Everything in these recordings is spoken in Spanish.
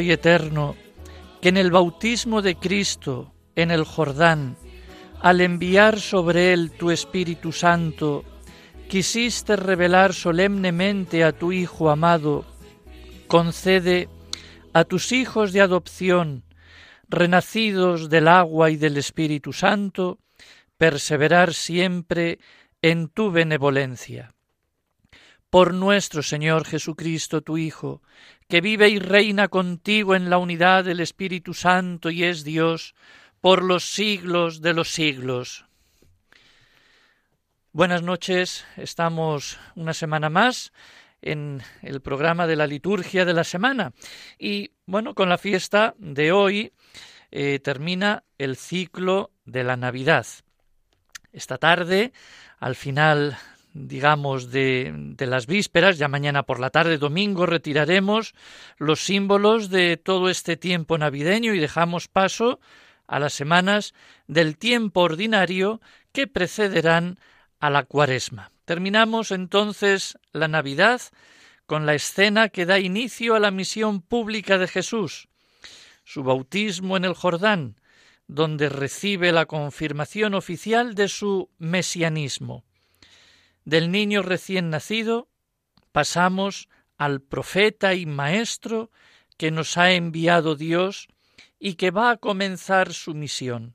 Y Eterno, que en el bautismo de Cristo en el Jordán, al enviar sobre él tu Espíritu Santo, quisiste revelar solemnemente a tu Hijo amado, concede a tus hijos de adopción, renacidos del agua y del Espíritu Santo, perseverar siempre en tu benevolencia. Por nuestro Señor Jesucristo, tu Hijo, que vive y reina contigo en la unidad del Espíritu Santo y es Dios por los siglos de los siglos. Buenas noches, estamos una semana más en el programa de la liturgia de la semana y bueno, con la fiesta de hoy eh, termina el ciclo de la Navidad. Esta tarde, al final digamos, de, de, las vísperas, ya mañana por la tarde, domingo, retiraremos los símbolos de todo este tiempo navideño y dejamos paso a las semanas del tiempo ordinario que precederán a la cuaresma. Terminamos entonces la Navidad con la escena que da inicio a la misión pública de Jesús, su bautismo en el Jordán, donde recibe la confirmación oficial de su mesianismo. Del niño recién nacido pasamos al profeta y maestro que nos ha enviado Dios y que va a comenzar su misión.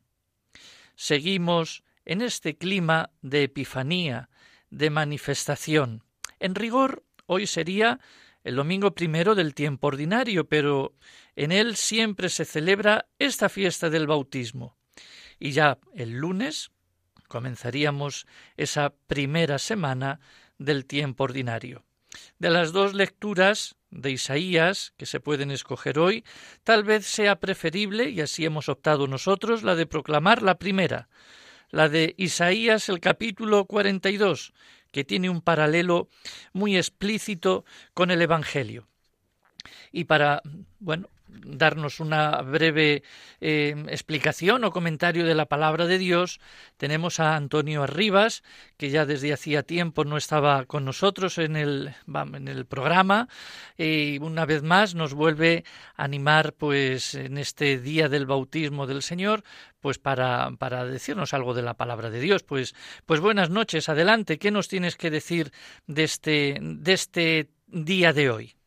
Seguimos en este clima de epifanía, de manifestación. En rigor, hoy sería el domingo primero del tiempo ordinario, pero en él siempre se celebra esta fiesta del bautismo. Y ya el lunes comenzaríamos esa primera semana del tiempo ordinario. De las dos lecturas de Isaías que se pueden escoger hoy, tal vez sea preferible, y así hemos optado nosotros, la de proclamar la primera, la de Isaías el capítulo 42, que tiene un paralelo muy explícito con el Evangelio. Y para, bueno, darnos una breve eh, explicación o comentario de la palabra de Dios, tenemos a Antonio Arribas, que ya desde hacía tiempo no estaba con nosotros en el, en el programa, y una vez más nos vuelve a animar pues en este día del bautismo del Señor, pues para, para decirnos algo de la palabra de Dios. Pues, pues buenas noches, adelante, ¿qué nos tienes que decir de este, de este día de hoy?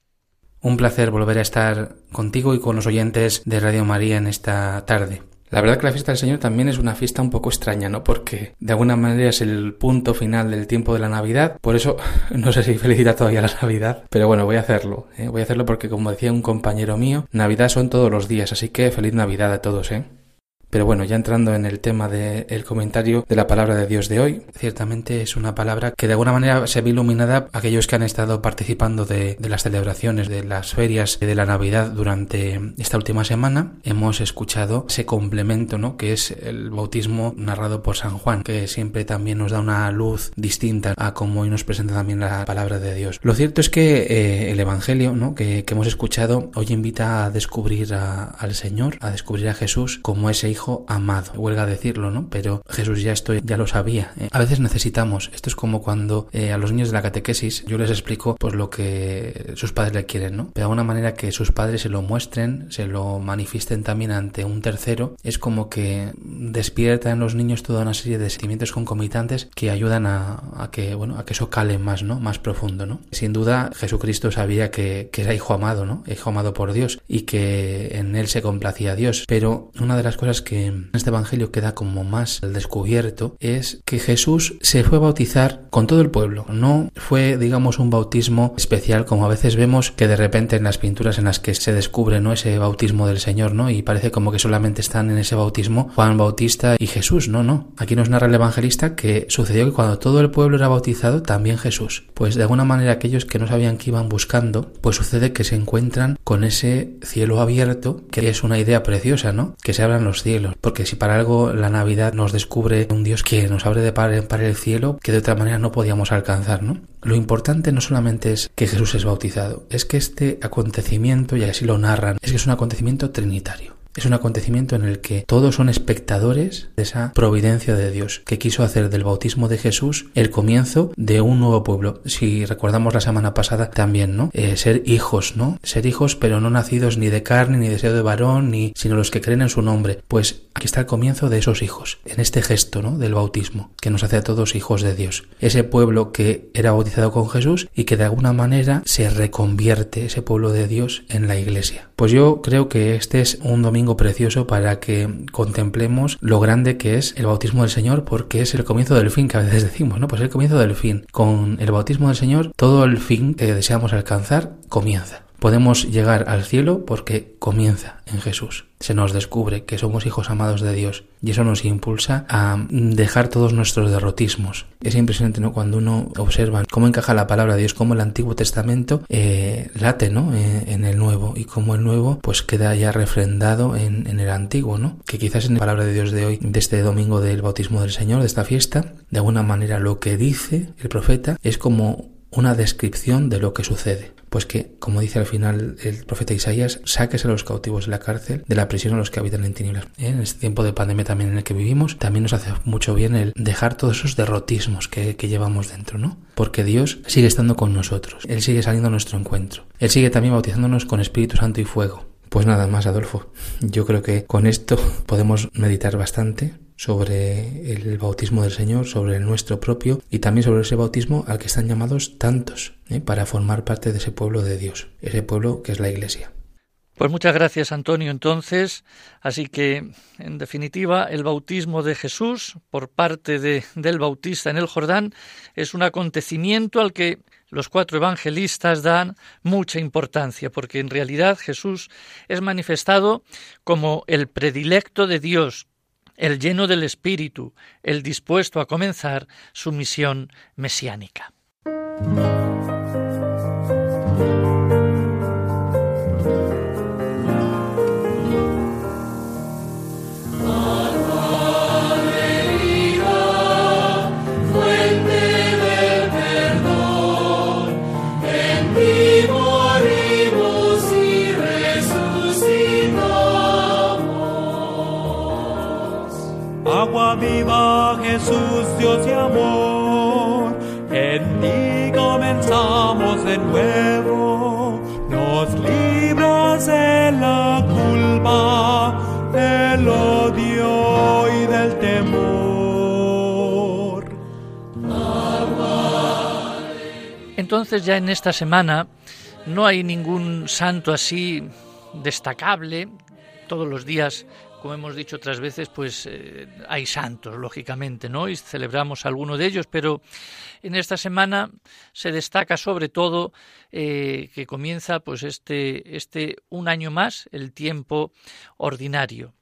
Un placer volver a estar contigo y con los oyentes de Radio María en esta tarde. La verdad que la fiesta del Señor también es una fiesta un poco extraña, ¿no? Porque de alguna manera es el punto final del tiempo de la Navidad. Por eso no sé si felicita todavía la Navidad, pero bueno, voy a hacerlo. ¿eh? Voy a hacerlo porque, como decía un compañero mío, Navidad son todos los días, así que feliz Navidad a todos, ¿eh? Pero bueno, ya entrando en el tema del comentario de la palabra de Dios de hoy, ciertamente es una palabra que de alguna manera se ve iluminada aquellos que han estado participando de, de, las celebraciones, de las ferias de la Navidad durante esta última semana. Hemos escuchado ese complemento, ¿no? Que es el bautismo narrado por San Juan, que siempre también nos da una luz distinta a cómo hoy nos presenta también la palabra de Dios. Lo cierto es que eh, el Evangelio, ¿no? Que, hemos escuchado hoy invita a descubrir al Señor, a descubrir a Jesús como ese hijo hijo amado. Huelga decirlo, ¿no? Pero Jesús ya esto ya lo sabía. ¿eh? A veces necesitamos, esto es como cuando eh, a los niños de la catequesis yo les explico pues lo que sus padres le quieren, ¿no? Pero de alguna manera que sus padres se lo muestren, se lo manifiesten también ante un tercero, es como que despierta en los niños toda una serie de sentimientos concomitantes que ayudan a, que, bueno, a que eso cale más, ¿no? Más profundo, ¿no? Sin duda, Jesucristo sabía que, que era hijo amado, ¿no? Hijo amado por Dios y que en él se complacía Dios. Pero una de las cosas que en este evangelio queda como más al descubierto es que Jesús se fue a bautizar con todo el pueblo. No fue, digamos, un bautismo especial como a veces vemos que de repente en las pinturas en las que se descubre, ¿no? Ese bautismo del Señor, ¿no? Y parece como que solamente están en ese bautismo Juan Bautista y Jesús. No, no. Aquí nos narra el evangelista que sucedió que cuando todo el pueblo era bautizado, también Jesús. Pues de alguna manera aquellos que no sabían que iban buscando, pues sucede que se encuentran con ese cielo abierto, que es una idea preciosa, ¿no? Que se abran los cielos. Porque si para algo la Navidad nos descubre un Dios que nos abre de par en par el cielo, que de otra manera no podíamos alcanzar, ¿no? Lo importante no solamente es que Jesús es bautizado, es que este acontecimiento, y así lo narran, es que es un acontecimiento trinitario. Es un acontecimiento en el que todos son espectadores de esa providencia de Dios que quiso hacer del bautismo de Jesús el comienzo de un nuevo pueblo. Si recordamos la semana pasada también, ¿no? Eh, ser hijos, ¿no? Ser hijos pero no nacidos ni de carne ni de deseo de varón, ni sino los que creen en su nombre. Pues aquí está el comienzo de esos hijos, en este gesto, ¿no? Del bautismo que nos hace a todos hijos de Dios. Ese pueblo que era bautizado con Jesús y que de alguna manera se reconvierte ese pueblo de Dios en la iglesia. Pues yo creo que este es un domingo precioso para que contemplemos lo grande que es el bautismo del Señor, porque es el comienzo del fin que a veces decimos, ¿no? Pues el comienzo del fin. Con el bautismo del Señor, todo el fin que deseamos alcanzar comienza. Podemos llegar al cielo porque comienza en Jesús. Se nos descubre que somos hijos amados de Dios y eso nos impulsa a dejar todos nuestros derrotismos. Es impresionante ¿no? cuando uno observa cómo encaja la palabra de Dios, cómo el Antiguo Testamento eh, late ¿no? Eh, en el Nuevo y cómo el Nuevo pues queda ya refrendado en, en el Antiguo, ¿no? que quizás en la palabra de Dios de hoy, de este domingo del bautismo del Señor, de esta fiesta, de alguna manera lo que dice el profeta es como una descripción de lo que sucede. Pues que, como dice al final el profeta Isaías, saques a los cautivos de la cárcel, de la prisión a los que habitan en tinieblas. ¿Eh? En este tiempo de pandemia también en el que vivimos, también nos hace mucho bien el dejar todos esos derrotismos que, que llevamos dentro, ¿no? Porque Dios sigue estando con nosotros, Él sigue saliendo a nuestro encuentro, Él sigue también bautizándonos con Espíritu Santo y fuego. Pues nada más, Adolfo. Yo creo que con esto podemos meditar bastante sobre el bautismo del Señor, sobre el nuestro propio y también sobre ese bautismo al que están llamados tantos ¿eh? para formar parte de ese pueblo de Dios, ese pueblo que es la Iglesia. Pues muchas gracias Antonio entonces. Así que, en definitiva, el bautismo de Jesús por parte de, del bautista en el Jordán es un acontecimiento al que los cuatro evangelistas dan mucha importancia, porque en realidad Jesús es manifestado como el predilecto de Dios, el lleno del Espíritu, el dispuesto a comenzar su misión mesiánica. Viva Jesús, Dios y amor. En ti comenzamos de nuevo, nos libras de la culpa, del odio y del temor. Entonces ya en esta semana no hay ningún santo así destacable. Todos los días como hemos dicho otras veces, pues eh, hay santos, lógicamente, ¿no? Y celebramos alguno de ellos, pero en esta semana se destaca sobre todo eh, que comienza pues este, este un año más, el tiempo ordinario.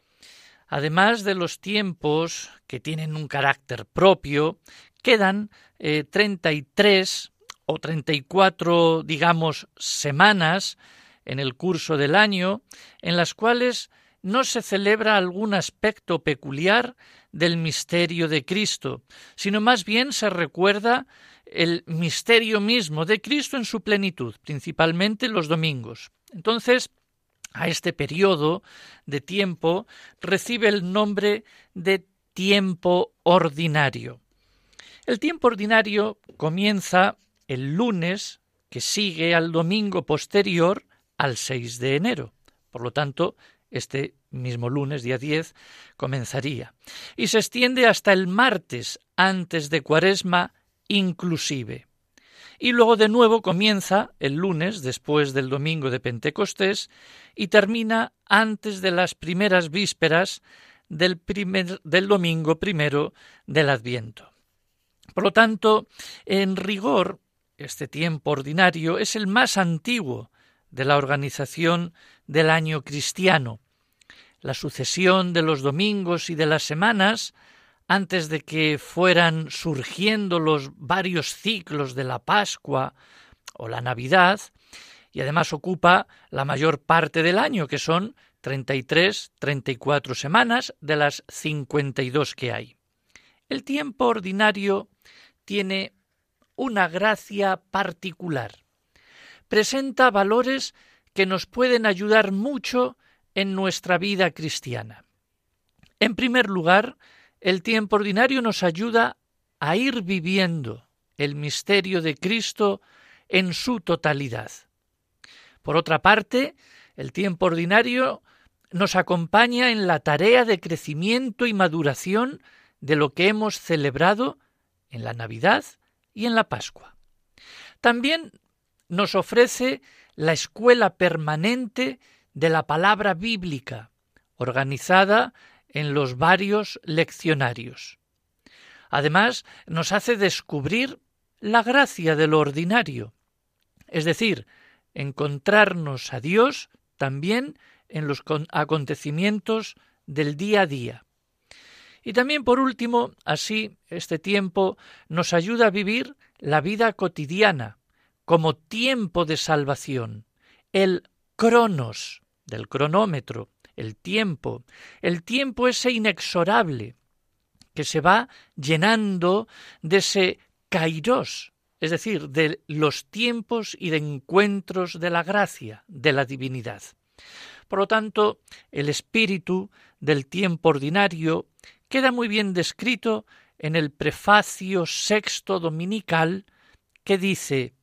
Además de los tiempos que tienen un carácter propio, quedan eh, 33 o 34, digamos, semanas en el curso del año en las cuales no se celebra algún aspecto peculiar del misterio de Cristo, sino más bien se recuerda el misterio mismo de Cristo en su plenitud, principalmente los domingos. Entonces, a este periodo de tiempo recibe el nombre de tiempo ordinario. El tiempo ordinario comienza el lunes que sigue al domingo posterior al 6 de enero. Por lo tanto, este mismo lunes, día 10, comenzaría. Y se extiende hasta el martes antes de Cuaresma inclusive. Y luego de nuevo comienza el lunes después del domingo de Pentecostés y termina antes de las primeras vísperas del, primer, del domingo primero del Adviento. Por lo tanto, en rigor, este tiempo ordinario es el más antiguo de la organización del año cristiano. La sucesión de los domingos y de las semanas, antes de que fueran surgiendo los varios ciclos de la Pascua o la Navidad, y además ocupa la mayor parte del año, que son 33, 34 semanas de las 52 que hay. El tiempo ordinario tiene una gracia particular. Presenta valores que nos pueden ayudar mucho en nuestra vida cristiana. En primer lugar, el tiempo ordinario nos ayuda a ir viviendo el misterio de Cristo en su totalidad. Por otra parte, el tiempo ordinario nos acompaña en la tarea de crecimiento y maduración de lo que hemos celebrado en la Navidad y en la Pascua. También nos ofrece la escuela permanente de la palabra bíblica, organizada en los varios leccionarios. Además, nos hace descubrir la gracia de lo ordinario, es decir, encontrarnos a Dios también en los acontecimientos del día a día. Y también, por último, así, este tiempo nos ayuda a vivir la vida cotidiana como tiempo de salvación, el cronos del cronómetro, el tiempo, el tiempo ese inexorable que se va llenando de ese kairos, es decir, de los tiempos y de encuentros de la gracia, de la divinidad. Por lo tanto, el espíritu del tiempo ordinario queda muy bien descrito en el prefacio sexto dominical que dice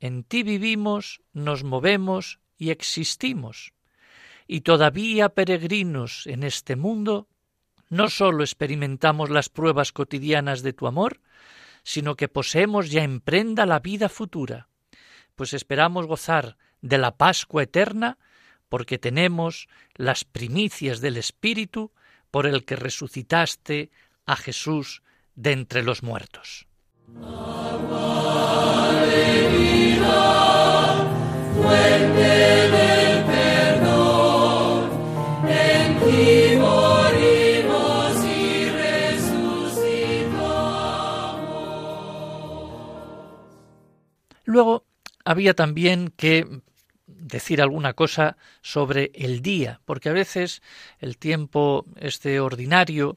En ti vivimos, nos movemos y existimos. Y todavía peregrinos en este mundo, no sólo experimentamos las pruebas cotidianas de tu amor, sino que poseemos ya en prenda la vida futura, pues esperamos gozar de la Pascua eterna, porque tenemos las primicias del Espíritu por el que resucitaste a Jesús de entre los muertos. Luego había también que decir alguna cosa sobre el día, porque a veces el tiempo este ordinario,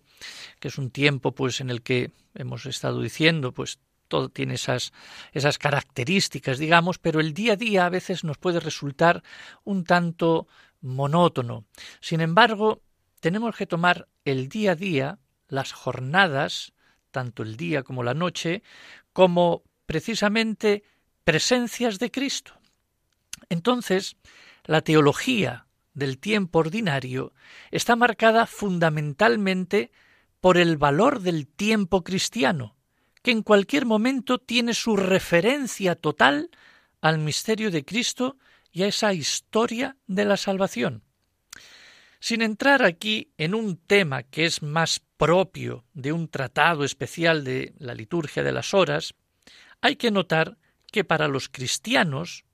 que es un tiempo pues en el que hemos estado diciendo, pues todo tiene esas esas características, digamos, pero el día a día a veces nos puede resultar un tanto monótono. Sin embargo, tenemos que tomar el día a día, las jornadas, tanto el día como la noche, como precisamente presencias de Cristo. Entonces, la teología del tiempo ordinario está marcada fundamentalmente por el valor del tiempo cristiano, que en cualquier momento tiene su referencia total al misterio de Cristo y a esa historia de la salvación. Sin entrar aquí en un tema que es más propio de un tratado especial de la liturgia de las horas, hay que notar que para los cristianos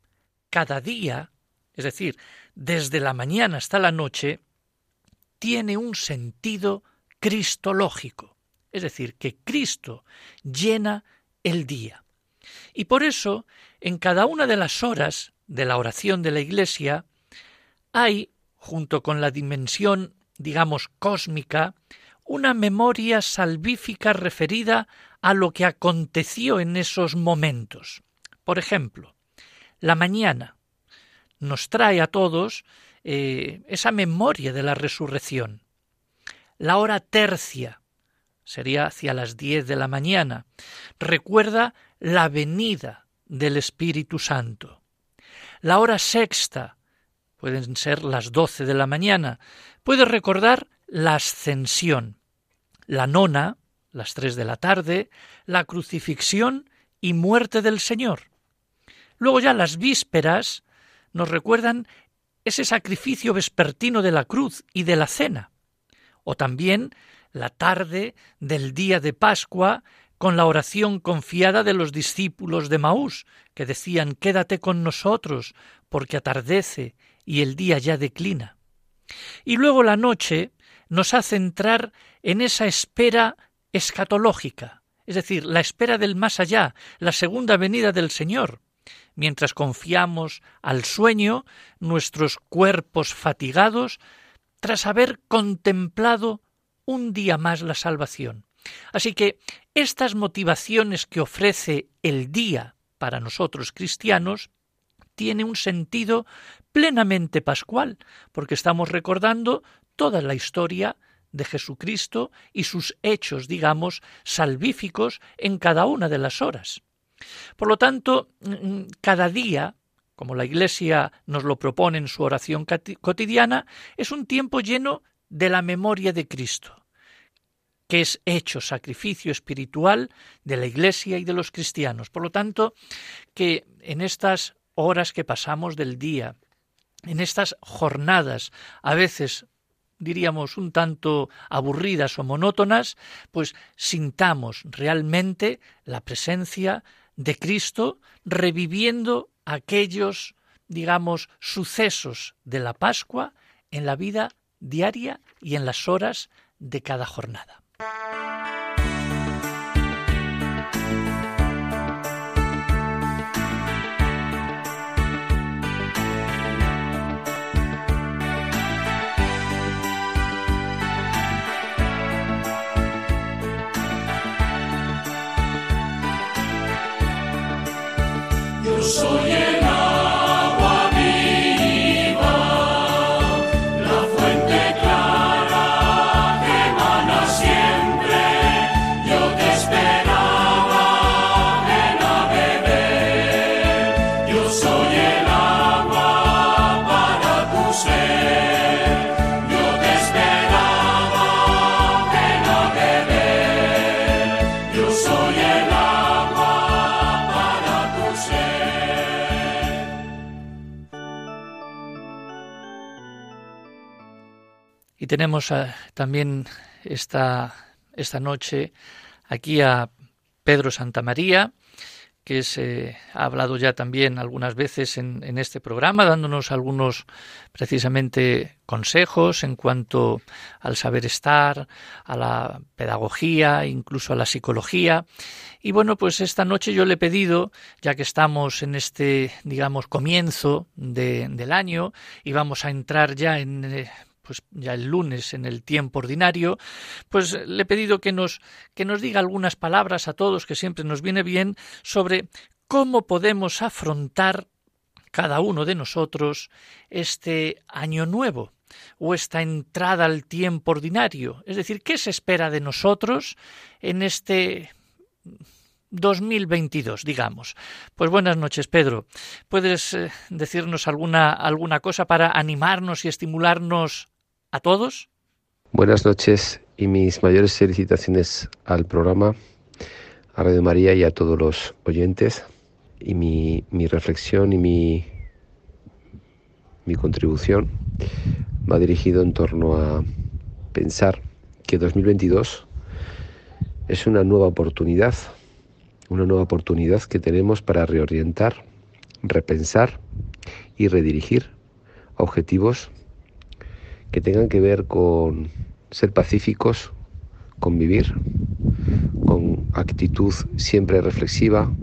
cada día, es decir, desde la mañana hasta la noche, tiene un sentido cristológico, es decir, que Cristo llena el día. Y por eso, en cada una de las horas de la oración de la Iglesia, hay, junto con la dimensión, digamos, cósmica, una memoria salvífica referida a lo que aconteció en esos momentos. Por ejemplo, la mañana nos trae a todos eh, esa memoria de la resurrección. La hora tercia sería hacia las diez de la mañana. Recuerda la venida del Espíritu Santo. La hora sexta pueden ser las doce de la mañana. Puede recordar la ascensión. La nona, las tres de la tarde, la crucifixión y muerte del Señor. Luego ya las vísperas nos recuerdan ese sacrificio vespertino de la cruz y de la cena, o también la tarde del día de Pascua con la oración confiada de los discípulos de Maús, que decían Quédate con nosotros, porque atardece y el día ya declina. Y luego la noche nos hace entrar en esa espera escatológica, es decir, la espera del más allá, la segunda venida del Señor, mientras confiamos al sueño nuestros cuerpos fatigados tras haber contemplado un día más la salvación. Así que estas motivaciones que ofrece el día para nosotros cristianos tiene un sentido plenamente pascual, porque estamos recordando toda la historia de Jesucristo y sus hechos, digamos, salvíficos en cada una de las horas. Por lo tanto, mm, cada día, como la Iglesia nos lo propone en su oración cotidiana, es un tiempo lleno de la memoria de Cristo, que es hecho sacrificio espiritual de la Iglesia y de los cristianos. Por lo tanto, que en estas horas que pasamos del día, en estas jornadas, a veces diríamos un tanto aburridas o monótonas, pues sintamos realmente la presencia de Cristo reviviendo aquellos, digamos, sucesos de la Pascua en la vida diaria y en las horas de cada jornada soy tenemos eh, también esta, esta noche aquí a Pedro Santamaría, que se ha hablado ya también algunas veces en, en, este programa, dándonos algunos precisamente consejos en cuanto al saber estar, a la pedagogía, incluso a la psicología. Y bueno, pues esta noche yo le he pedido, ya que estamos en este, digamos, comienzo de, del año y vamos a entrar ya en eh, pues ya el lunes en el tiempo ordinario, pues le he pedido que nos, que nos diga algunas palabras a todos, que siempre nos viene bien, sobre cómo podemos afrontar cada uno de nosotros este año nuevo o esta entrada al tiempo ordinario. Es decir, ¿qué se espera de nosotros en este 2022, digamos. Pues buenas noches, Pedro. ¿Puedes eh, decirnos alguna, alguna cosa para animarnos y estimularnos a todos. Buenas noches y mis mayores felicitaciones al programa, a Radio María y a todos los oyentes. Y mi, reflexión y mi, mi contribución va dirigido en torno a pensar que 2022 es una nueva oportunidad, una nueva oportunidad que tenemos para reorientar, repensar y redirigir objetivos que tengan que ver con ser pacíficos, convivir, con actitud siempre reflexiva,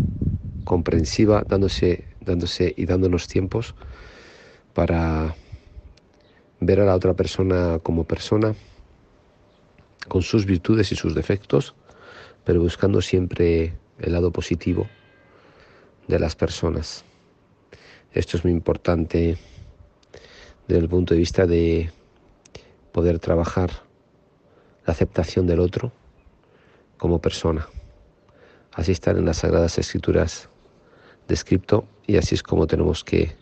comprensiva, dándose, dándose y dándonos tiempos para ver a la otra persona como persona, con sus virtudes y sus defectos, pero buscando siempre el lado positivo de las personas. Esto es muy importante desde el punto de vista de poder trabajar la aceptación del otro como persona. Así están en las Sagradas Escrituras descrito y así es como tenemos que,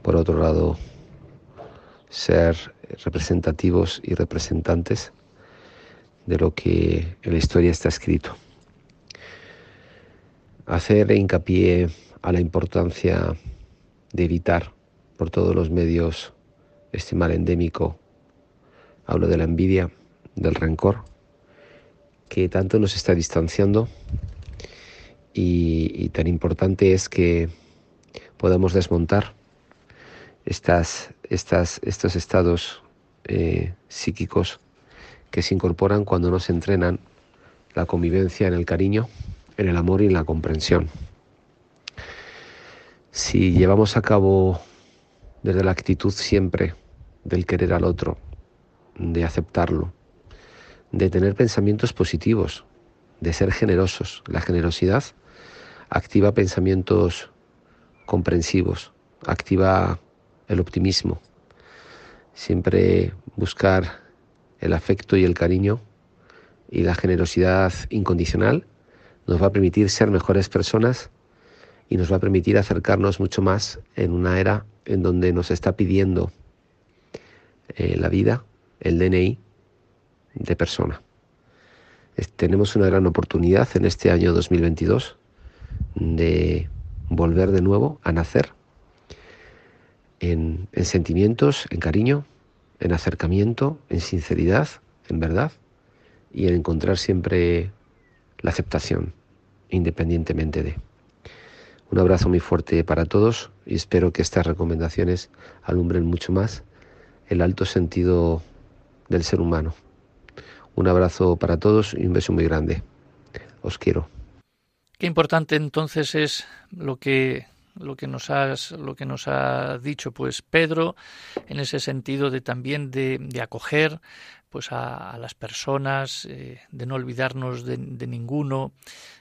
por otro lado, ser representativos y representantes de lo que en la historia está escrito. Hacer hincapié a la importancia de evitar por todos los medios este mal endémico, hablo de la envidia, del rencor, que tanto nos está distanciando y, tan importante es que podamos desmontar estas, estas, estos estados eh, psíquicos que se incorporan cuando nos entrenan la convivencia en el cariño, en el amor y en la comprensión. Si llevamos a cabo desde la actitud siempre del querer al otro, de aceptarlo, de tener pensamientos positivos, de ser generosos, la generosidad activa pensamientos comprensivos, activa el optimismo, siempre buscar el afecto y el cariño y la generosidad incondicional nos va a permitir ser mejores personas y nos va a permitir acercarnos mucho más en una era en donde nos está pidiendo eh, la vida, el DNI de persona. tenemos una gran oportunidad en este año 2022 de volver de nuevo a nacer en, sentimientos, en cariño, en acercamiento, en sinceridad, en verdad y en encontrar siempre la aceptación, independientemente de. Un abrazo muy fuerte para todos y espero que estas recomendaciones alumbren mucho más el alto sentido del ser humano. Un abrazo para todos y un beso muy grande. Os quiero. Qué importante entonces es lo que lo que nos has lo que nos ha dicho pues Pedro en ese sentido de también de, acoger pues a, las personas eh, de no olvidarnos de, ninguno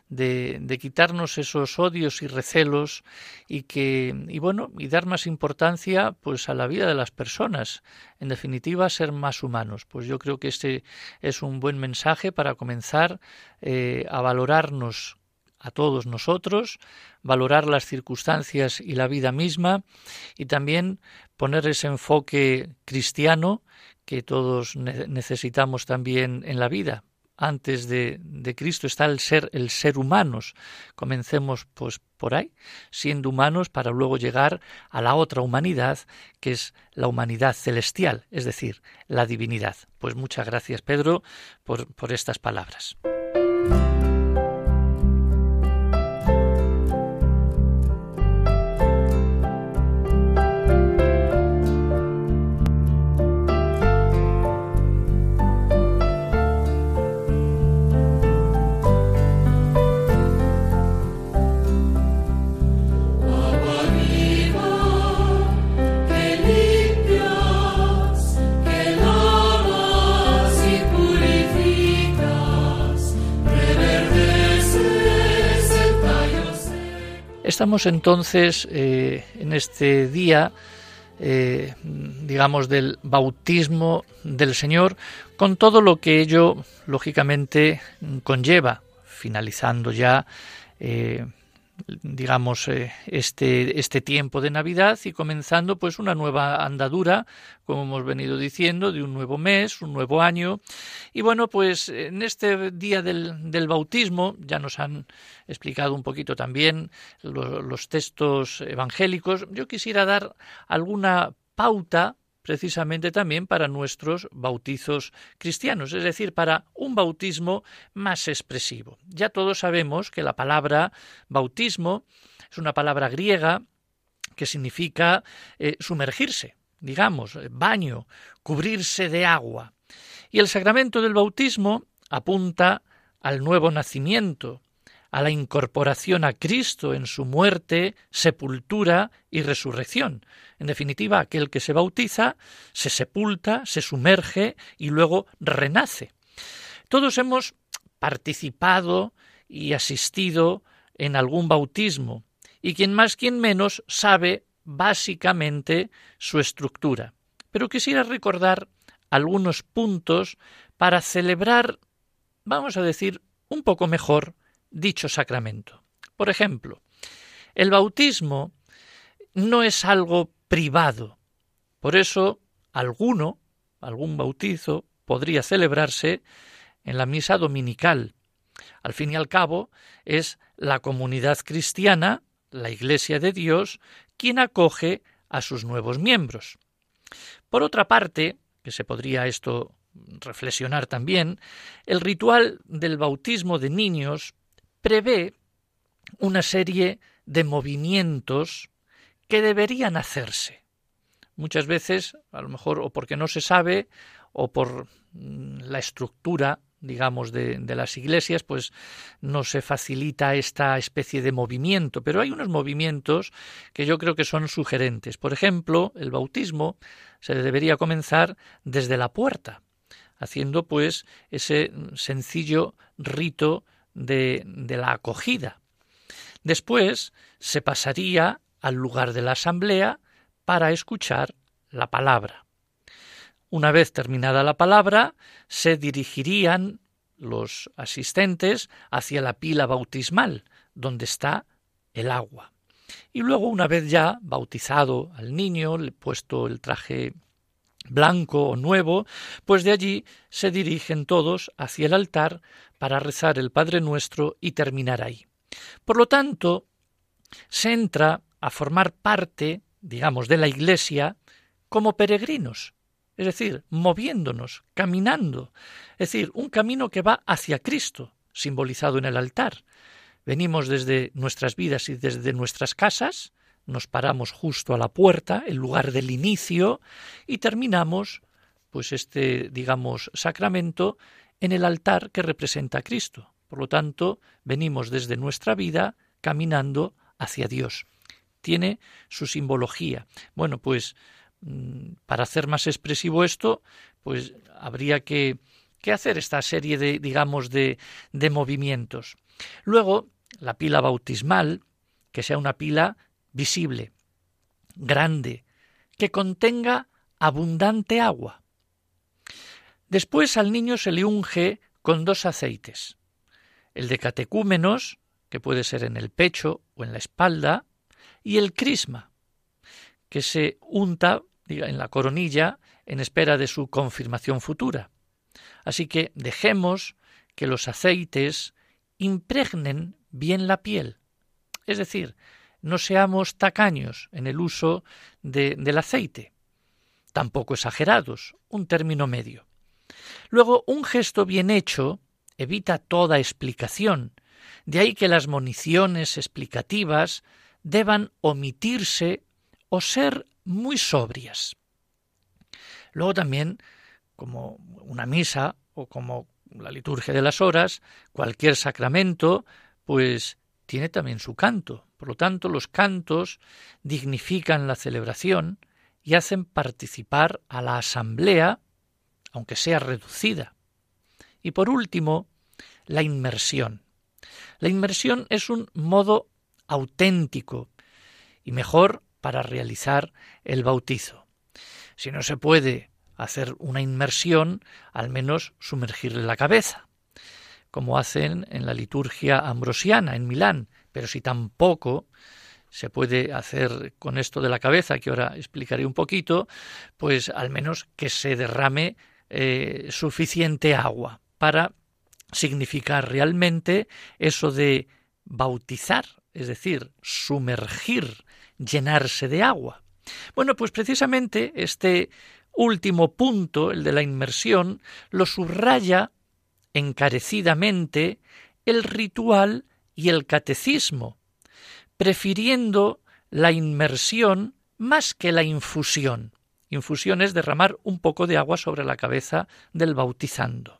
de, de, quitarnos esos odios y recelos y que y bueno y dar más importancia pues a la vida de las personas. En definitiva ser más humanos. Pues yo creo que este es un buen mensaje para comenzar eh, a valorarnos a todos nosotros, valorar las circunstancias y la vida misma y también poner ese enfoque cristiano que todos necesitamos también en la vida. Antes de, de, Cristo está el ser, el ser humanos. Comencemos pues por ahí, siendo humanos para luego llegar a la otra humanidad, que es la humanidad celestial, es decir, la divinidad. Pues muchas gracias, Pedro, por, por estas palabras. Estamos entonces eh, en este día, eh, digamos, del bautismo del Señor, con todo lo que ello, lógicamente, conlleva, finalizando ya eh, digamos eh, este este tiempo de Navidad y comenzando pues una nueva andadura como hemos venido diciendo de un nuevo mes un nuevo año. Y bueno pues en este día del, del bautismo ya nos han explicado un poquito también los textos evangélicos yo quisiera dar alguna pauta precisamente también para nuestros bautizos cristianos, es decir, para un bautismo más expresivo. Ya todos sabemos que la palabra bautismo es una palabra griega que significa eh, sumergirse, digamos, baño, cubrirse de agua. Y el sacramento del bautismo apunta al nuevo nacimiento, a la incorporación a Cristo en su muerte, sepultura y resurrección. En definitiva, aquel que se bautiza se sepulta, se sumerge y luego renace. Todos hemos participado y asistido en algún bautismo, y quien más, quien menos sabe básicamente su estructura. Pero quisiera recordar algunos puntos para celebrar, vamos a decir, un poco mejor dicho sacramento. Por ejemplo, el bautismo no es algo privado. Por eso, alguno, algún bautizo, podría celebrarse en la misa dominical. Al fin y al cabo, es la comunidad cristiana, la Iglesia de Dios, quien acoge a sus nuevos miembros. Por otra parte, que se podría esto reflexionar también, el ritual del bautismo de niños prevé una serie de movimientos que deberían hacerse. Muchas veces, a lo mejor, o porque no se sabe, o por mm, la estructura digamos, de, de, las iglesias, pues no se facilita esta especie de movimiento, pero hay unos movimientos que yo creo que son sugerentes. Por ejemplo, el bautismo se debería comenzar desde la puerta, haciendo pues ese sencillo rito de, de la acogida. Después se pasaría al lugar de la asamblea para escuchar la palabra. Una vez terminada la palabra, se dirigirían los asistentes hacia la pila bautismal, donde está el agua. Y luego, una vez ya bautizado al niño, le puesto el traje blanco o nuevo, pues de allí se dirigen todos hacia el altar para rezar el Padre Nuestro y terminar ahí. Por lo tanto, se entra a formar parte, digamos, de la Iglesia como peregrinos, es decir, moviéndonos, caminando, es decir, un camino que va hacia Cristo, simbolizado en el altar. Venimos desde nuestras vidas y desde nuestras casas, nos paramos justo a la puerta, el lugar del inicio, y terminamos, pues este, digamos, sacramento en el altar que representa a Cristo. Por lo tanto, venimos desde nuestra vida caminando hacia Dios. Tiene su simbología. Bueno, pues Mm, para hacer más expresivo esto, pues habría que, hacer esta serie de, digamos, de, de movimientos. Luego, la pila bautismal, que sea una pila visible, grande, que contenga abundante agua. Después al niño se le unge con dos aceites, el de catecúmenos, que puede ser en el pecho o en la espalda, y el crisma, que se unta en la coronilla en espera de su confirmación futura. Así que dejemos que los aceites impregnen bien la piel. Es decir, no seamos tacaños en el uso de, del aceite, tampoco exagerados, un término medio. Luego, un gesto bien hecho evita toda explicación, de ahí que las municiones explicativas deban omitirse o ser muy sobrias. Luego también, como una misa o como la liturgia de las horas, cualquier sacramento, pues tiene también su canto. Por lo tanto, los cantos dignifican la celebración y hacen participar a la asamblea, aunque sea reducida. Y por último, la inmersión. La inmersión es un modo auténtico y mejor para realizar el bautizo. Si no se puede hacer una inmersión, al menos sumergirle la cabeza, como hacen en la liturgia ambrosiana en Milán, pero si tampoco se puede hacer con esto de la cabeza, que ahora explicaré un poquito, pues al menos que se derrame eh, suficiente agua para significar realmente eso de bautizar, es decir, sumergir llenarse de agua. Bueno, pues precisamente este último punto, el de la inmersión, lo subraya encarecidamente el ritual y el catecismo, prefiriendo la inmersión más que la infusión. Infusión es derramar un poco de agua sobre la cabeza del bautizando.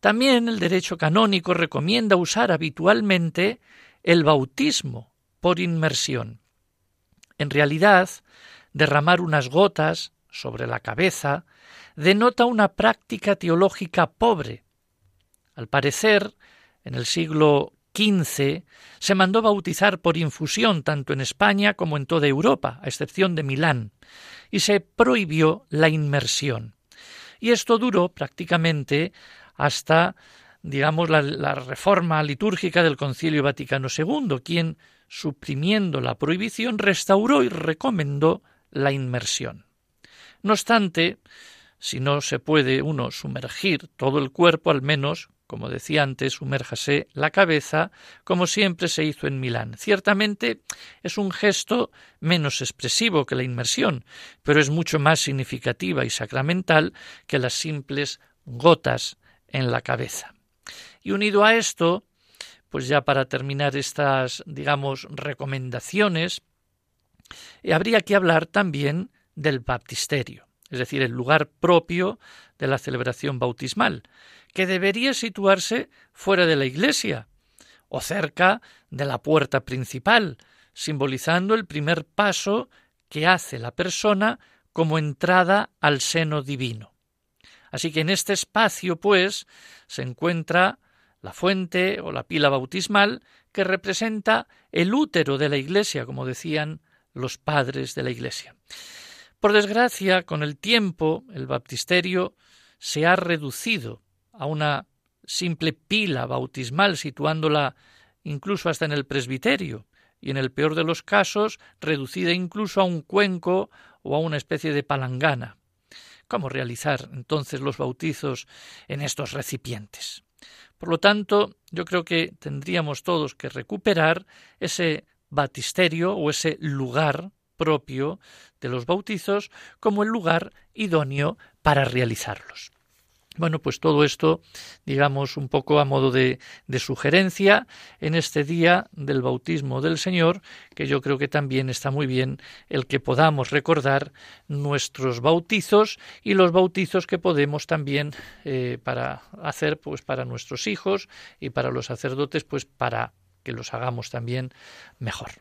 También el derecho canónico recomienda usar habitualmente el bautismo por inmersión. En realidad, derramar unas gotas sobre la cabeza denota una práctica teológica pobre. Al parecer, en el siglo Se mandó bautizar por infusión tanto en España como en toda Europa, a excepción de Milán, y se prohibió la inmersión. Y esto duró prácticamente hasta, digamos, la reforma litúrgica del Concilio Vaticano II, quien, suprimiendo la prohibición, restauró y recomendó la inmersión. No obstante, si no se puede uno sumergir todo el cuerpo, al menos, como decía antes, sumérjase la cabeza, como siempre se hizo en Milán. Ciertamente es un gesto menos expresivo que la inmersión, pero es mucho más significativa y sacramental que las simples gotas en la cabeza. Y unido a esto, pues ya para terminar estas, digamos, recomendaciones, habría que hablar también del baptisterio, es decir, el lugar propio de la celebración bautismal, que debería situarse fuera de la iglesia o cerca de la puerta principal, simbolizando el primer paso que hace la persona como entrada al seno divino. Así que en este espacio, pues, se encuentra la fuente o la pila bautismal que representa el útero de la Iglesia, como decían los padres de la Iglesia. Por desgracia, con el tiempo, el baptisterio se ha reducido a una simple pila bautismal, situándola incluso hasta en el presbiterio, y en el peor de los casos, reducida incluso a un cuenco o a una especie de palangana. ¿Cómo realizar entonces los bautizos en estos recipientes? Por lo tanto, yo creo que tendríamos todos que recuperar ese batisterio o ese lugar propio de los bautizos como el lugar idóneo para realizarlos. Bueno, pues todo esto, digamos, un poco a modo de, de, sugerencia en este día del bautismo del Señor, que yo creo que también está muy bien el que podamos recordar nuestros bautizos y los bautizos que podemos también eh, para hacer, pues para nuestros hijos y para los sacerdotes, pues para que los hagamos también mejor.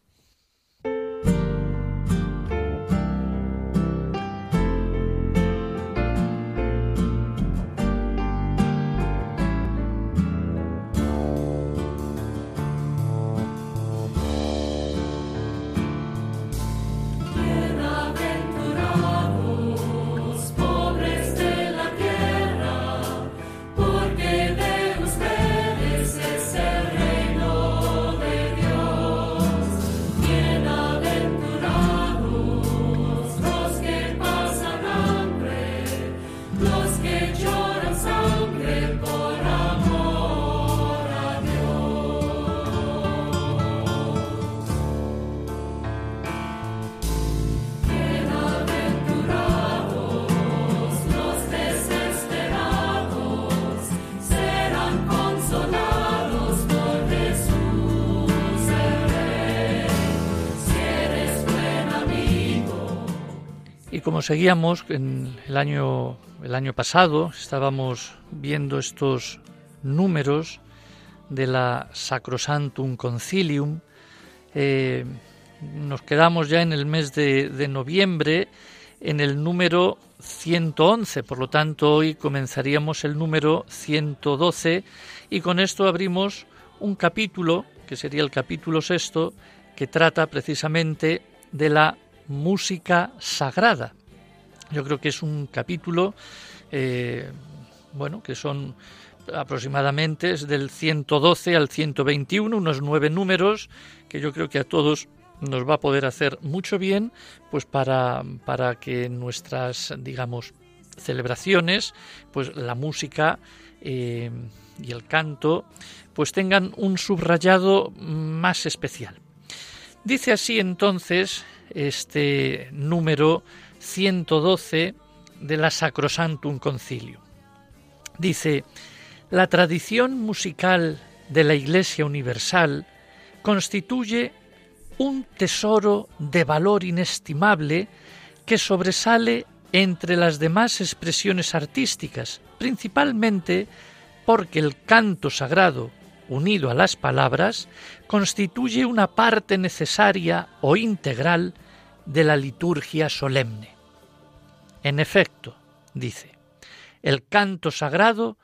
Seguíamos en el año, el año pasado, estábamos viendo estos números de la Sacrosantum Concilium. Eh, nos quedamos ya en el mes de, de noviembre en el número 111, por lo tanto hoy comenzaríamos el número 112 y con esto abrimos un capítulo, que sería el capítulo sexto, que trata precisamente de la música sagrada. Yo creo que es un capítulo, eh, bueno, que son aproximadamente es del 112 al 121, unos nueve números que yo creo que a todos nos va a poder hacer mucho bien, pues para, para que nuestras, digamos, celebraciones, pues la música eh, y el canto, pues tengan un subrayado más especial. Dice así entonces este número 112 de la Sacrosantum Concilio. Dice, la tradición musical de la Iglesia Universal constituye un tesoro de valor inestimable que sobresale entre las demás expresiones artísticas, principalmente porque el canto sagrado, unido a las palabras, constituye una parte necesaria o integral de la liturgia solemne. En efecto, dice, el canto sagrado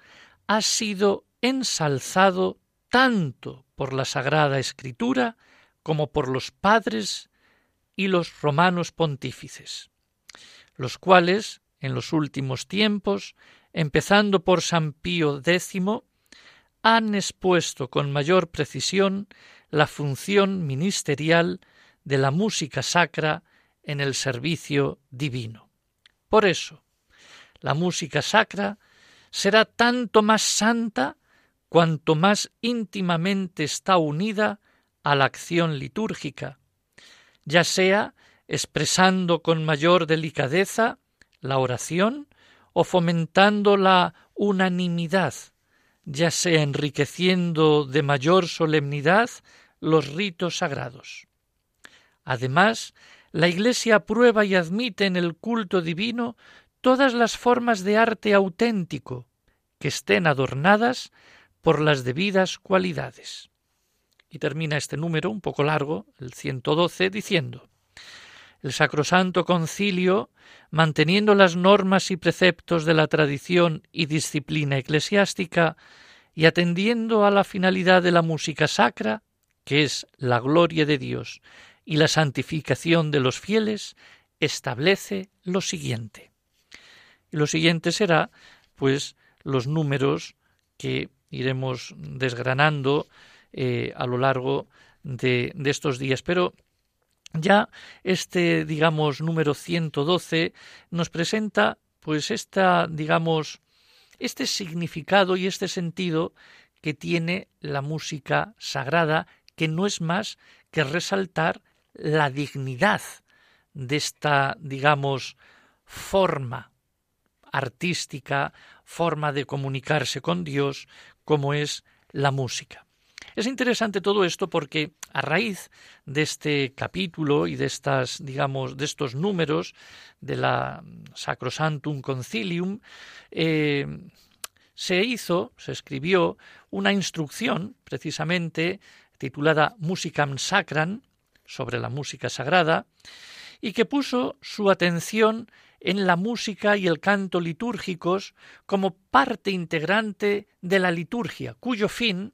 ha sido ensalzado tanto por la Sagrada Escritura como por los padres y los romanos pontífices, los cuales, en los últimos tiempos, empezando por San Pío X, han expuesto con mayor precisión la función ministerial de la música sacra en el servicio divino. Por eso, la música sacra será tanto más santa cuanto más íntimamente está unida a la acción litúrgica, ya sea expresando con mayor delicadeza la oración o fomentando la unanimidad, ya sea enriqueciendo de mayor solemnidad los ritos sagrados. Además, la Iglesia aprueba y admite en el culto divino todas las formas de arte auténtico que estén adornadas por las debidas cualidades. Y termina este número un poco largo, el 112, diciendo El Sacrosanto Concilio, manteniendo las normas y preceptos de la tradición y disciplina eclesiástica, y atendiendo a la finalidad de la música sacra, que es la gloria de Dios y la santificación de los fieles, establece lo siguiente. Y lo siguiente será, pues, los números que iremos desgranando eh, a lo largo de, de, estos días. Pero ya este, digamos, número 112 nos presenta, pues, esta, digamos, este significado y este sentido que tiene la música sagrada, que no es más que resaltar la dignidad de esta, digamos, forma artística, forma de comunicarse con Dios, como es la música. Es interesante todo esto porque a raíz de este capítulo y de estas, digamos, de estos números de la Sacrosantum Concilium, eh, se hizo, se escribió una instrucción, precisamente titulada Musicam Sacram, sobre la música sagrada, y que puso su atención en la música y el canto litúrgicos como parte integrante de la liturgia, cuyo fin,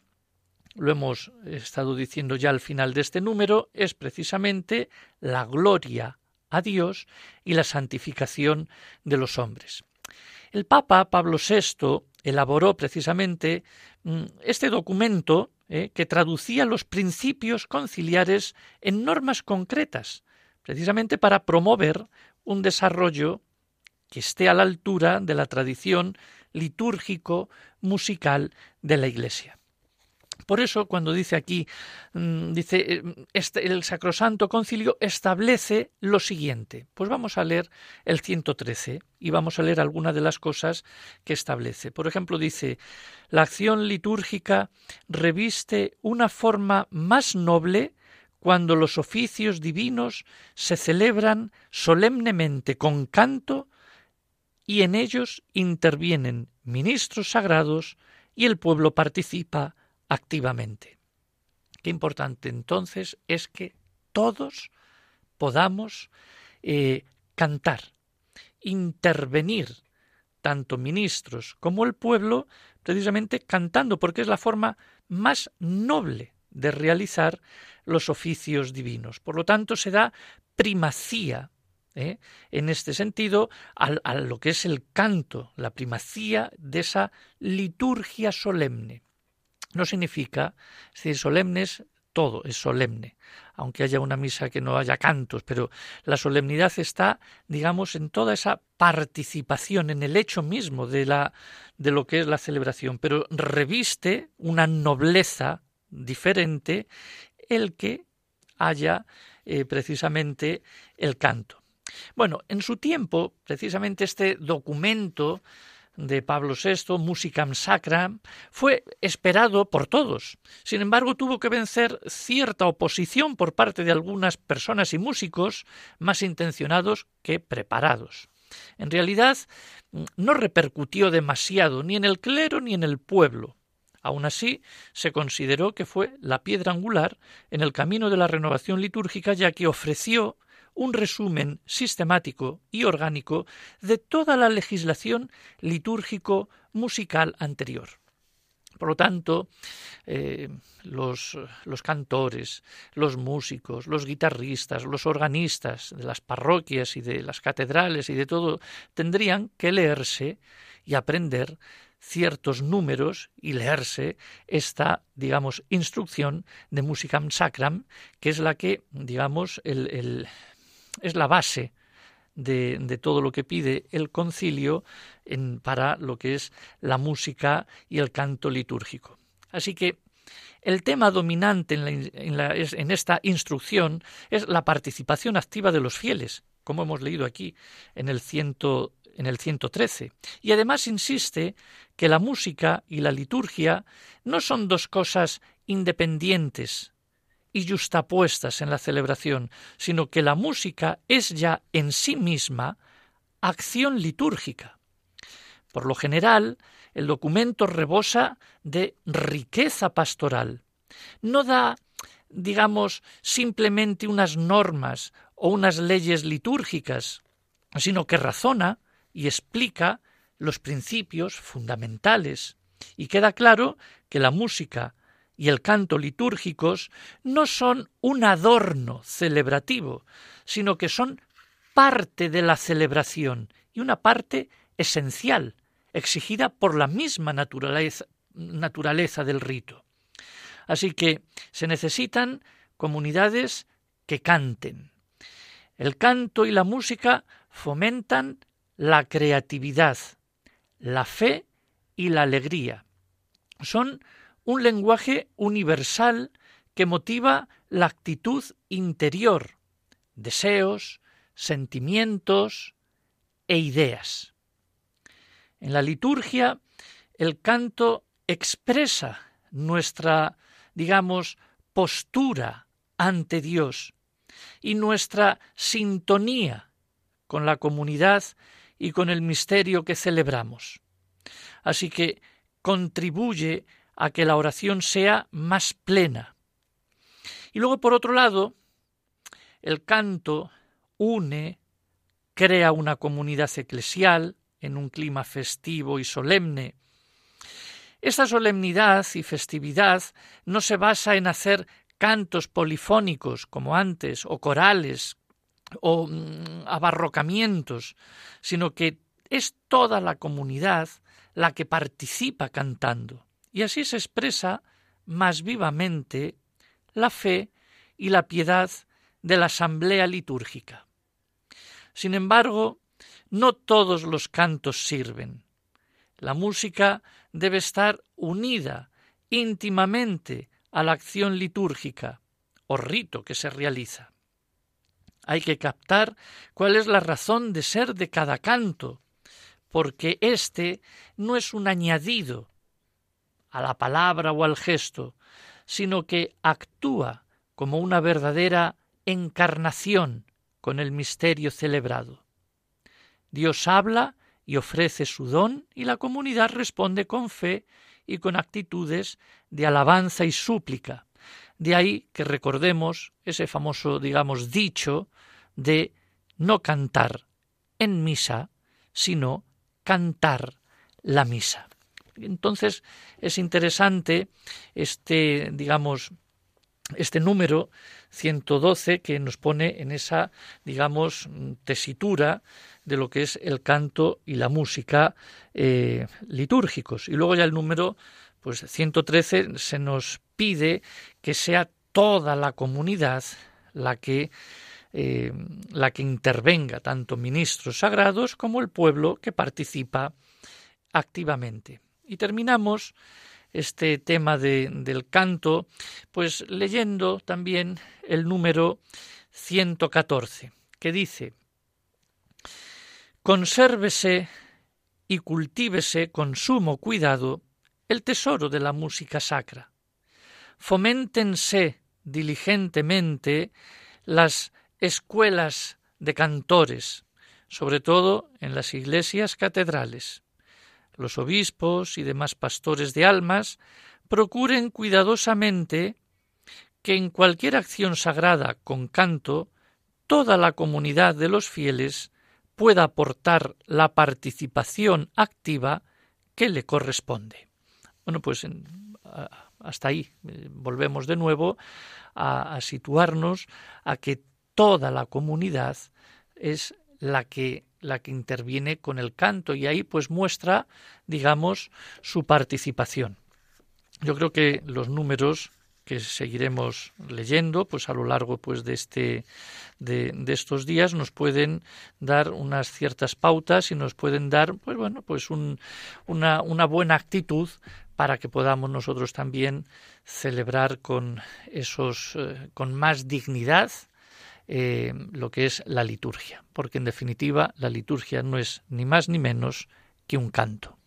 lo hemos estado diciendo ya al final de este número, es precisamente la gloria a Dios y la santificación de los hombres. El Papa Pablo VI elaboró precisamente mm, este documento eh, que traducía los principios conciliares en normas concretas, precisamente para promover un desarrollo que esté a la altura de la tradición litúrgico musical de la Iglesia. Por eso, cuando dice aquí, mm, dice, eh, este, el Sacrosanto Concilio establece lo siguiente. Pues vamos a leer el 113 y vamos a leer algunas de las cosas que establece. Por ejemplo, dice, la acción litúrgica reviste una forma más noble cuando los oficios divinos se celebran solemnemente con canto y en ellos intervienen ministros sagrados y el pueblo participa activamente. Qué importante entonces es que todos podamos eh, cantar, intervenir, tanto ministros como el pueblo, precisamente cantando, porque es la forma más noble de realizar los oficios divinos. Por lo tanto, se da primacía ¿eh? en este sentido a, lo que es el canto, la primacía de esa liturgia solemne no significa, es decir, solemnes, todo es solemne, aunque haya una misa que no haya cantos, pero la solemnidad está, digamos, en toda esa participación, en el hecho mismo de, la, de lo que es la celebración, pero reviste una nobleza diferente el que haya eh, precisamente el canto. Bueno, en su tiempo, precisamente este documento de Pablo VI, Musicam Sacra, fue esperado por todos. Sin embargo, tuvo que vencer cierta oposición por parte de algunas personas y músicos más intencionados que preparados. En realidad, no repercutió demasiado ni en el clero ni en el pueblo. Aun así, se consideró que fue la piedra angular en el camino de la renovación litúrgica, ya que ofreció un resumen sistemático y orgánico de toda la legislación litúrgico musical anterior. Por lo tanto, eh, los, los, cantores, los músicos, los guitarristas, los organistas de las parroquias y de las catedrales y de todo, tendrían que leerse y aprender ciertos números y leerse esta, digamos, instrucción de Musicam Sacram, que es la que, digamos, el, el, es la base de, de, todo lo que pide el concilio en, para lo que es la música y el canto litúrgico. Así que el tema dominante en, la, en, la, en esta instrucción es la participación activa de los fieles, como hemos leído aquí en el ciento en el 113. Y además insiste que la música y la liturgia no son dos cosas independientes y justapuestas en la celebración, sino que la música es ya en sí misma acción litúrgica. Por lo general, el documento rebosa de riqueza pastoral. No da, digamos, simplemente unas normas o unas leyes litúrgicas, sino que razona y explica los principios fundamentales. Y queda claro que la música y el canto litúrgicos no son un adorno celebrativo, sino que son parte de la celebración y una parte esencial, exigida por la misma naturaleza, naturaleza del rito. Así que se necesitan comunidades que canten. El canto y la música fomentan la creatividad, la fe y la alegría. Son un lenguaje universal que motiva la actitud interior, deseos, sentimientos e ideas. En la liturgia, el canto expresa nuestra, digamos, postura ante Dios y nuestra sintonía con la comunidad y con el misterio que celebramos. Así que contribuye a que la oración sea más plena. Y luego, por otro lado, el canto une, crea una comunidad eclesial en un clima festivo y solemne. Esta solemnidad y festividad no se basa en hacer cantos polifónicos como antes o corales o mm, abarrocamientos, sino que es toda la comunidad la que participa cantando. Y así se expresa más vivamente la fe y la piedad de la asamblea litúrgica. Sin embargo, no todos los cantos sirven. La música debe estar unida íntimamente a la acción litúrgica o rito que se realiza. Hay que captar cuál es la razón de ser de cada canto, porque éste no es un añadido a la palabra o al gesto, sino que actúa como una verdadera encarnación con el misterio celebrado. Dios habla y ofrece su don y la comunidad responde con fe y con actitudes de alabanza y súplica, de ahí que recordemos ese famoso, digamos, dicho de no cantar en misa, sino cantar la misa. Entonces es interesante este, digamos, este número 112 que nos pone en esa, digamos, tesitura de lo que es el canto y la música eh, litúrgicos. Y luego ya el número pues 113 se nos pide que sea toda la comunidad la que eh, la que intervenga tanto ministros sagrados como el pueblo que participa activamente. Y terminamos este tema de, del canto, pues leyendo también el número 114, que dice, Consérvese y cultívese con sumo cuidado el tesoro de la música sacra. Foméntense diligentemente las escuelas de cantores, sobre todo en las iglesias catedrales. Los obispos y demás pastores de almas procuren cuidadosamente que en cualquier acción sagrada con canto toda la comunidad de los fieles pueda aportar la participación activa que le corresponde. Bueno, pues hasta ahí eh, volvemos de nuevo a, situarnos a que toda la comunidad es la que la que interviene con el canto y ahí pues muestra digamos su participación. Yo creo que los números que seguiremos leyendo pues a lo largo pues de este de, estos días nos pueden dar unas ciertas pautas y nos pueden dar pues bueno pues un, una, una buena actitud para que podamos nosotros también celebrar con esos eh, con más dignidad eh, lo que es la liturgia porque en definitiva la liturgia no es ni más ni menos que un canto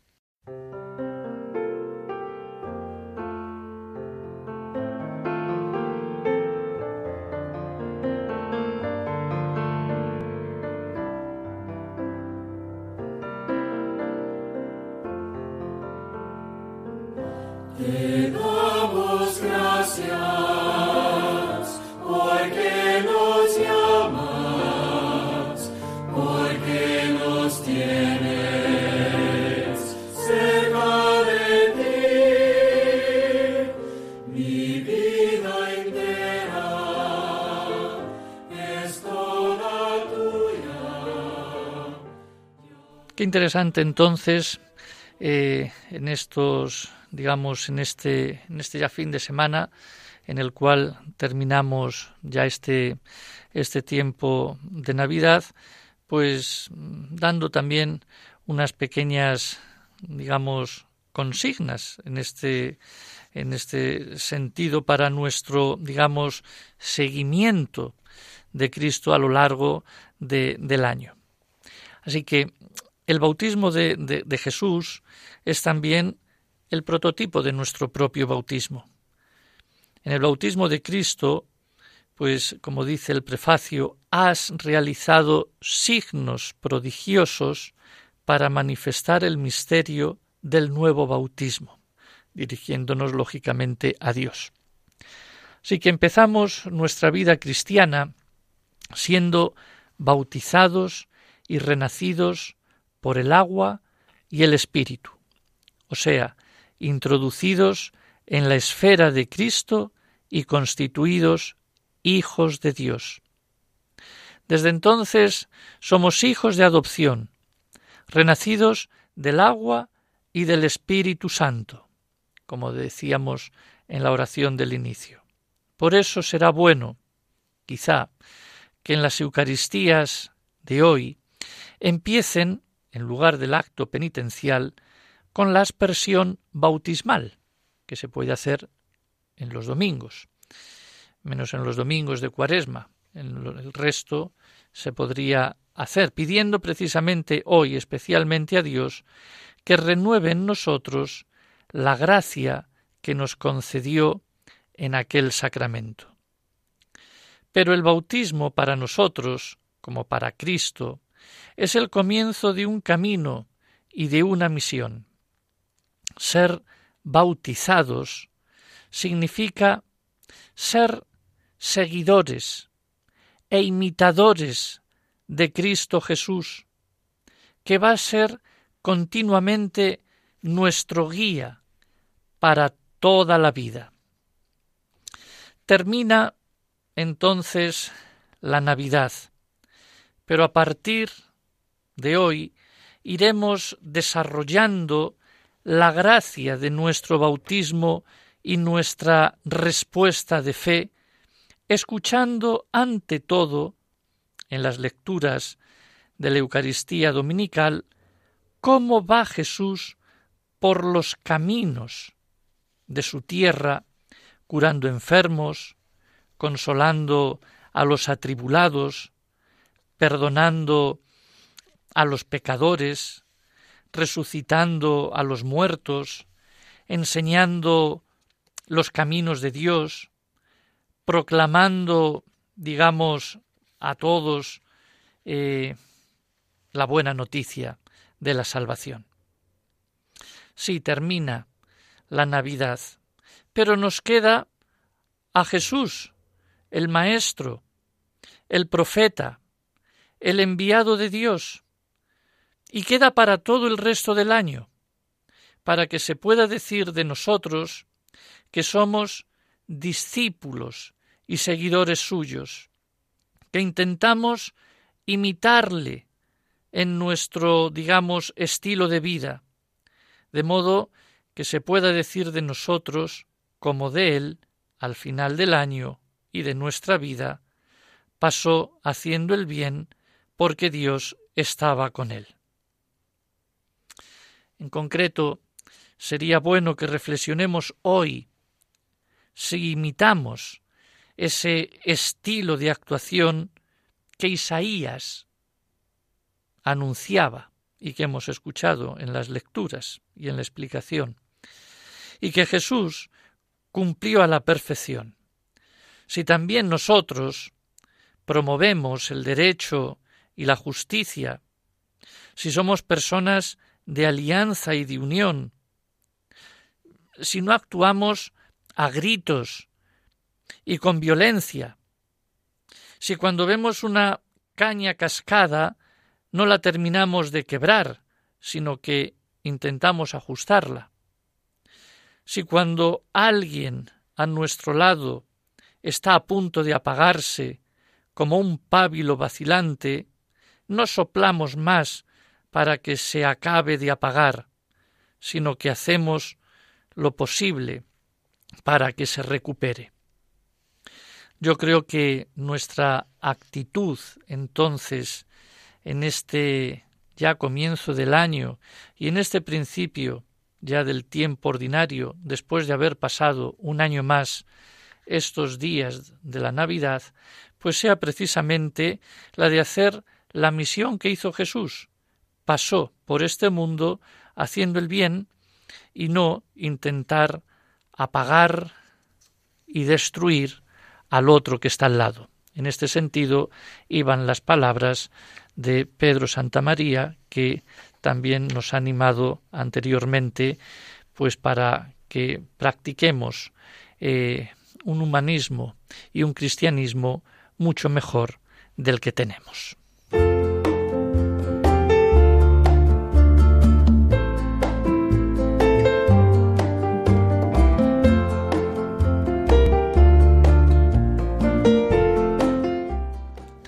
interesante entonces eh, en estos, digamos, en este, en este ya fin de semana en el cual terminamos ya este, este tiempo de Navidad, pues dando también unas pequeñas, digamos, consignas en este, en este sentido para nuestro, digamos, seguimiento de Cristo a lo largo de, del año. Así que el bautismo de, Jesús es también el prototipo de nuestro propio bautismo. En el bautismo de Cristo, pues como dice el prefacio, has realizado signos prodigiosos para manifestar el misterio del nuevo bautismo, dirigiéndonos lógicamente a Dios. Así que empezamos nuestra vida cristiana siendo bautizados y renacidos por el agua y el Espíritu, o sea, introducidos en la esfera de Cristo y constituidos hijos de Dios. Desde entonces somos hijos de adopción, renacidos del agua y del Espíritu Santo, como decíamos en la oración del inicio. Por eso será bueno, quizá, que en las Eucaristías de hoy empiecen en lugar del acto penitencial, con la aspersión bautismal, que se puede hacer en los domingos, menos en los domingos de cuaresma. En el resto se podría hacer, pidiendo precisamente hoy especialmente a Dios que renueve en nosotros la gracia que nos concedió en aquel sacramento. Pero el bautismo para nosotros, como para Cristo, es el comienzo de un camino y de una misión. Ser bautizados significa ser seguidores e imitadores de Cristo Jesús, que va a ser continuamente nuestro guía para toda la vida. Termina entonces la Navidad pero a partir de hoy iremos desarrollando la gracia de nuestro bautismo y nuestra respuesta de fe, escuchando ante todo, en las lecturas de la Eucaristía dominical, cómo va Jesús por los caminos de su tierra, curando enfermos, consolando a los atribulados, perdonando a los pecadores, resucitando a los muertos, enseñando los caminos de Dios, proclamando, digamos, a todos eh, la buena noticia de la salvación. Sí, termina la Navidad, pero nos queda a Jesús, el Maestro, el profeta, el enviado de Dios, y queda para todo el resto del año. para que se pueda decir de nosotros que somos discípulos y seguidores suyos, que intentamos imitarle en nuestro, digamos, estilo de vida, de modo que se pueda decir de nosotros, como de él, al final del año y de nuestra vida, pasó haciendo el bien porque Dios estaba con él. En concreto, sería bueno que reflexionemos hoy si imitamos ese estilo de actuación que Isaías anunciaba y que hemos escuchado en las lecturas y en la explicación, y que Jesús cumplió a la perfección. Si también nosotros promovemos el derecho y la justicia, si somos personas de alianza y de unión, si no actuamos a gritos y con violencia, si cuando vemos una caña cascada no la terminamos de quebrar, sino que intentamos ajustarla, si cuando alguien a nuestro lado está a punto de apagarse como un pábilo vacilante, no soplamos más para que se acabe de apagar, sino que hacemos lo posible para que se recupere. Yo creo que nuestra actitud entonces en este ya comienzo del año y en este principio ya del tiempo ordinario, después de haber pasado un año más estos días de la Navidad, pues sea precisamente la de hacer la misión que hizo Jesús. Pasó por este mundo haciendo el bien y no intentar apagar y destruir al otro que está al lado. En este sentido iban las palabras de Pedro Santa María que también nos ha animado anteriormente pues para que practiquemos eh, un humanismo y un cristianismo mucho mejor del que tenemos.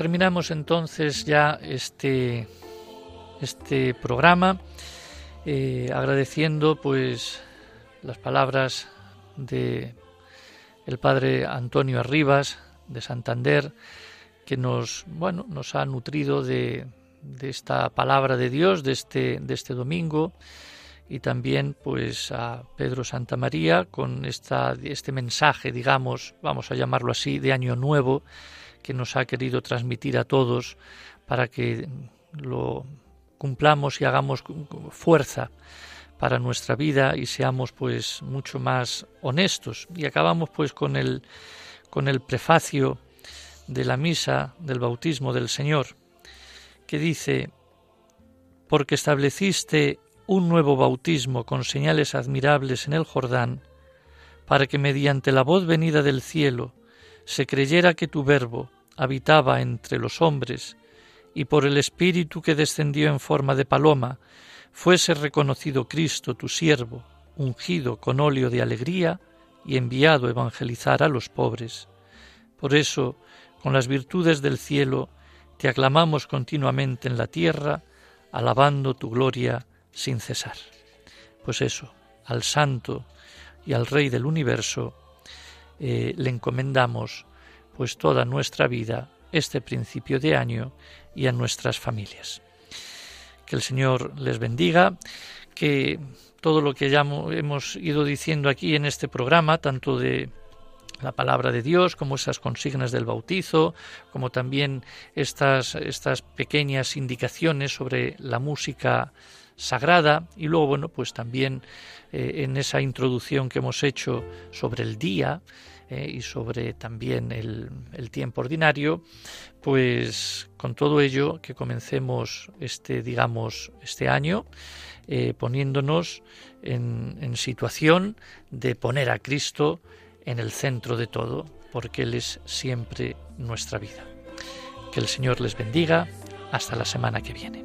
Terminamos entonces ya este, este programa eh, agradeciendo pues las palabras de el padre Antonio Arribas de Santander que nos bueno nos ha nutrido de, de esta palabra de Dios de este de este domingo y también pues a Pedro Santa María con esta, este mensaje digamos vamos a llamarlo así de año nuevo que nos ha querido transmitir a todos para que lo cumplamos y hagamos fuerza para nuestra vida y seamos pues mucho más honestos. Y acabamos pues con el con el prefacio de la misa del bautismo del Señor que dice porque estableciste un nuevo bautismo con señales admirables en el Jordán para que mediante la voz venida del cielo se creyera que tu verbo habitaba entre los hombres, y por el Espíritu que descendió en forma de paloma, fuese reconocido Cristo, tu siervo, ungido con óleo de alegría y enviado a evangelizar a los pobres. Por eso, con las virtudes del cielo, te aclamamos continuamente en la tierra, alabando tu gloria sin cesar. Pues eso, al Santo y al Rey del universo eh, le encomendamos pues toda nuestra vida este principio de año y a nuestras familias. Que el Señor les bendiga, que todo lo que ya hemos ido diciendo aquí en este programa, tanto de la palabra de Dios, como esas consignas del bautizo, como también estas, estas pequeñas indicaciones sobre la música sagrada y luego, bueno, pues también eh, en esa introducción que hemos hecho sobre el día, eh, y sobre también el, tiempo ordinario, pues con todo ello que comencemos este, digamos, este año eh, poniéndonos en, en situación de poner a Cristo en el centro de todo, porque Él es siempre nuestra vida. Que el Señor les bendiga. Hasta la semana que viene.